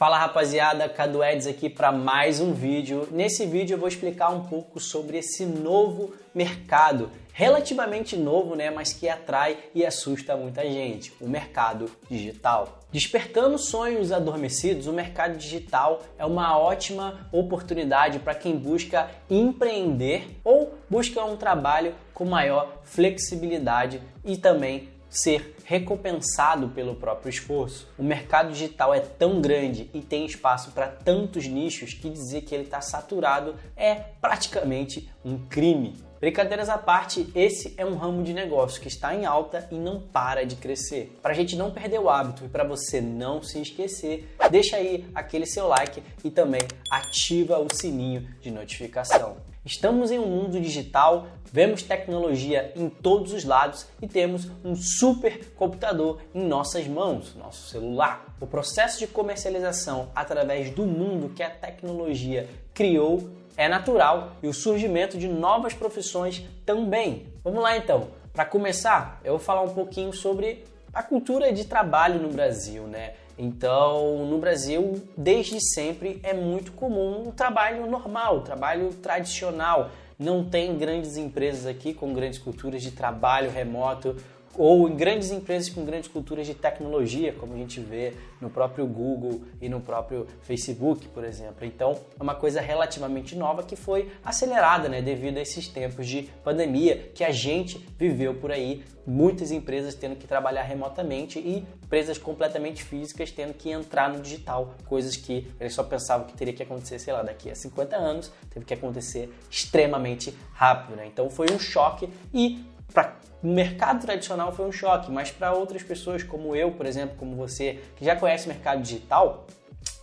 Fala rapaziada, Cadu Eds aqui para mais um vídeo. Nesse vídeo eu vou explicar um pouco sobre esse novo mercado, relativamente novo, né, mas que atrai e assusta muita gente, o mercado digital. Despertando sonhos adormecidos, o mercado digital é uma ótima oportunidade para quem busca empreender ou busca um trabalho com maior flexibilidade e também ser recompensado pelo próprio esforço. O mercado digital é tão grande e tem espaço para tantos nichos que dizer que ele está saturado é praticamente um crime. Brincadeiras à parte, esse é um ramo de negócio que está em alta e não para de crescer. Para a gente não perder o hábito e para você não se esquecer, deixa aí aquele seu like e também ativa o sininho de notificação. Estamos em um mundo digital, vemos tecnologia em todos os lados e temos um super computador em nossas mãos, nosso celular. O processo de comercialização através do mundo que a tecnologia criou é natural e o surgimento de novas profissões também. Vamos lá então. Para começar, eu vou falar um pouquinho sobre a cultura de trabalho no Brasil, né? Então, no Brasil, desde sempre é muito comum o trabalho normal, o trabalho tradicional. Não tem grandes empresas aqui com grandes culturas de trabalho remoto ou em grandes empresas com grandes culturas de tecnologia, como a gente vê no próprio Google e no próprio Facebook, por exemplo. Então, é uma coisa relativamente nova que foi acelerada, né, devido a esses tempos de pandemia que a gente viveu por aí, muitas empresas tendo que trabalhar remotamente e empresas completamente físicas tendo que entrar no digital, coisas que eles só pensavam que teria que acontecer, sei lá, daqui a 50 anos, teve que acontecer extremamente rápido, né? Então foi um choque e para o mercado tradicional foi um choque, mas para outras pessoas como eu, por exemplo, como você, que já conhece o mercado digital,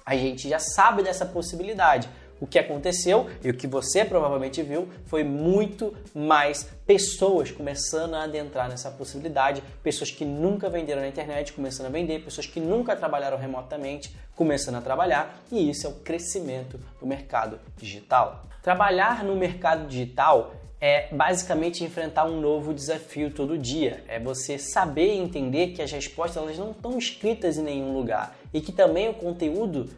a gente já sabe dessa possibilidade. O que aconteceu e o que você provavelmente viu foi muito mais pessoas começando a adentrar nessa possibilidade, pessoas que nunca venderam na internet começando a vender, pessoas que nunca trabalharam remotamente começando a trabalhar, e isso é o crescimento do mercado digital. Trabalhar no mercado digital é basicamente enfrentar um novo desafio todo dia. É você saber e entender que as respostas elas não estão escritas em nenhum lugar e que também o conteúdo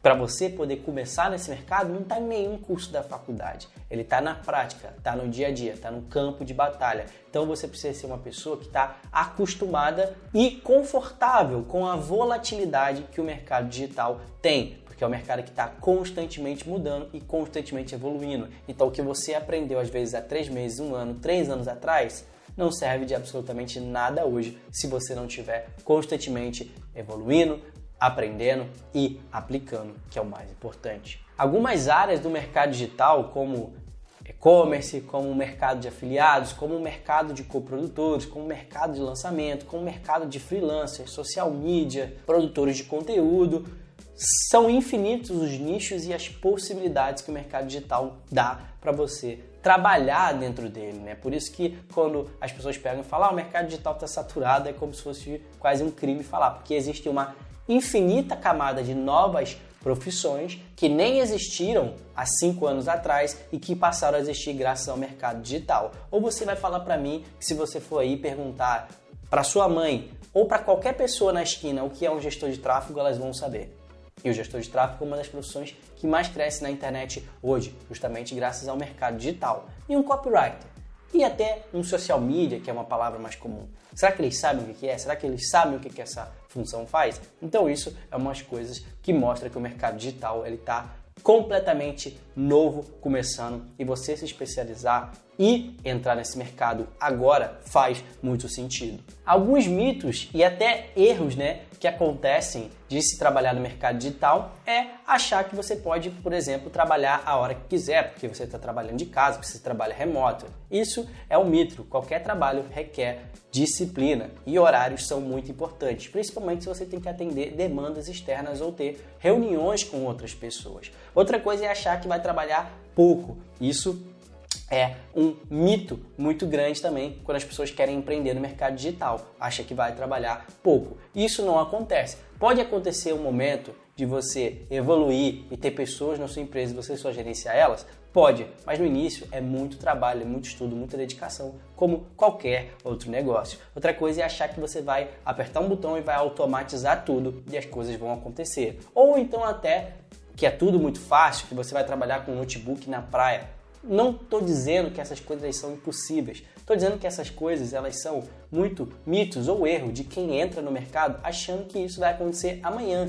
para você poder começar nesse mercado não está em nenhum curso da faculdade. Ele está na prática, está no dia a dia, está no campo de batalha. Então você precisa ser uma pessoa que está acostumada e confortável com a volatilidade que o mercado digital tem porque é um mercado que está constantemente mudando e constantemente evoluindo. Então, o que você aprendeu às vezes há três meses, um ano, três anos atrás, não serve de absolutamente nada hoje se você não estiver constantemente evoluindo, aprendendo e aplicando, que é o mais importante. Algumas áreas do mercado digital, como e-commerce, como o mercado de afiliados, como o mercado de coprodutores, como o mercado de lançamento, como o mercado de freelancers, social media, produtores de conteúdo, são infinitos os nichos e as possibilidades que o mercado digital dá para você trabalhar dentro dele, né? Por isso que quando as pessoas pegam e falam ah, o mercado digital está saturado, é como se fosse quase um crime falar, porque existe uma infinita camada de novas profissões que nem existiram há cinco anos atrás e que passaram a existir graças ao mercado digital. Ou você vai falar para mim que se você for aí perguntar para sua mãe ou para qualquer pessoa na esquina o que é um gestor de tráfego, elas vão saber. E o gestor de tráfego é uma das profissões que mais cresce na internet hoje, justamente graças ao mercado digital. E um copywriter. E até um social media, que é uma palavra mais comum. Será que eles sabem o que é? Será que eles sabem o que essa função faz? Então isso é umas coisas que mostra que o mercado digital ele está completamente novo começando e você se especializar e entrar nesse mercado agora faz muito sentido. Alguns mitos e até erros, né, que acontecem de se trabalhar no mercado digital é achar que você pode, por exemplo, trabalhar a hora que quiser, porque você está trabalhando de casa, porque você trabalha remoto. Isso é um mito. Qualquer trabalho requer disciplina e horários são muito importantes, principalmente se você tem que atender demandas externas ou ter reuniões com outras pessoas. Outra coisa é achar que vai trabalhar pouco. Isso é um mito muito grande também quando as pessoas querem empreender no mercado digital, acha que vai trabalhar pouco. Isso não acontece. Pode acontecer um momento de você evoluir e ter pessoas na sua empresa e você só gerenciar elas? Pode, mas no início é muito trabalho, é muito estudo, muita dedicação, como qualquer outro negócio. Outra coisa é achar que você vai apertar um botão e vai automatizar tudo e as coisas vão acontecer. Ou então até que é tudo muito fácil, que você vai trabalhar com um notebook na praia. Não estou dizendo que essas coisas são impossíveis. Estou dizendo que essas coisas elas são muito mitos ou erro de quem entra no mercado achando que isso vai acontecer amanhã.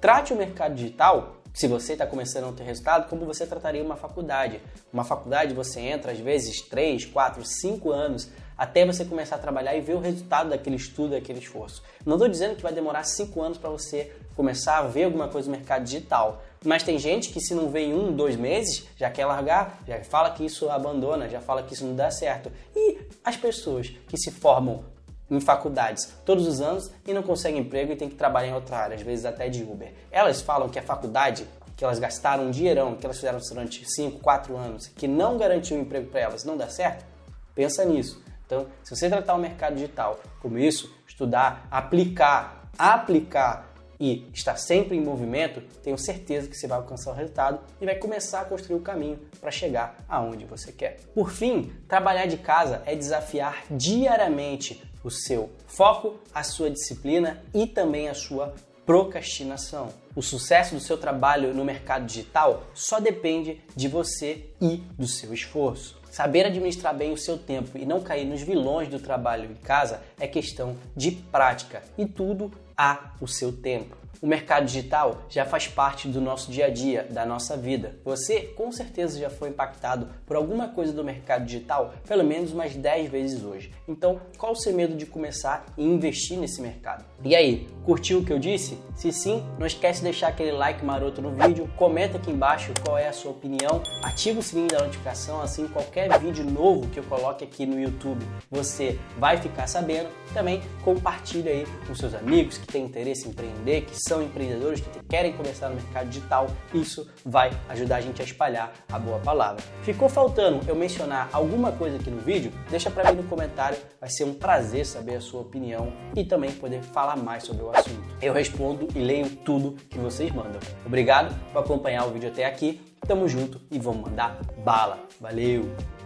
Trate o mercado digital, se você está começando a não ter resultado, como você trataria uma faculdade. Uma faculdade você entra às vezes 3, 4, 5 anos até você começar a trabalhar e ver o resultado daquele estudo, daquele esforço. Não estou dizendo que vai demorar 5 anos para você começar a ver alguma coisa no mercado digital, mas tem gente que se não vê em um, dois meses, já quer largar, já fala que isso abandona, já fala que isso não dá certo. E as pessoas que se formam em faculdades todos os anos e não conseguem emprego e tem que trabalhar em outra área, às vezes até de Uber. Elas falam que a faculdade, que elas gastaram um dinheirão, que elas fizeram durante 5, 4 anos, que não garantiu um emprego para elas, não dá certo? Pensa nisso. Então, se você tratar o mercado digital como isso, estudar, aplicar, aplicar e estar sempre em movimento, tenho certeza que você vai alcançar o resultado e vai começar a construir o caminho para chegar aonde você quer. Por fim, trabalhar de casa é desafiar diariamente o seu foco, a sua disciplina e também a sua procrastinação. O sucesso do seu trabalho no mercado digital só depende de você e do seu esforço. Saber administrar bem o seu tempo e não cair nos vilões do trabalho em casa é questão de prática e tudo há o seu tempo. O mercado digital já faz parte do nosso dia a dia, da nossa vida. Você com certeza já foi impactado por alguma coisa do mercado digital pelo menos umas 10 vezes hoje. Então, qual o seu medo de começar e investir nesse mercado? E aí, curtiu o que eu disse? Se sim, não esquece de deixar aquele like maroto no vídeo, comenta aqui embaixo qual é a sua opinião, ativa o sininho da notificação, assim qualquer vídeo novo que eu coloque aqui no YouTube, você vai ficar sabendo. Também compartilha aí com seus amigos que têm interesse em empreender, que são empreendedores que querem começar no mercado digital, isso vai ajudar a gente a espalhar a boa palavra. Ficou faltando eu mencionar alguma coisa aqui no vídeo? Deixa para mim no comentário, vai ser um prazer saber a sua opinião e também poder falar mais sobre o assunto. Eu respondo e leio tudo que vocês mandam. Obrigado por acompanhar o vídeo até aqui. Tamo junto e vamos mandar bala. Valeu!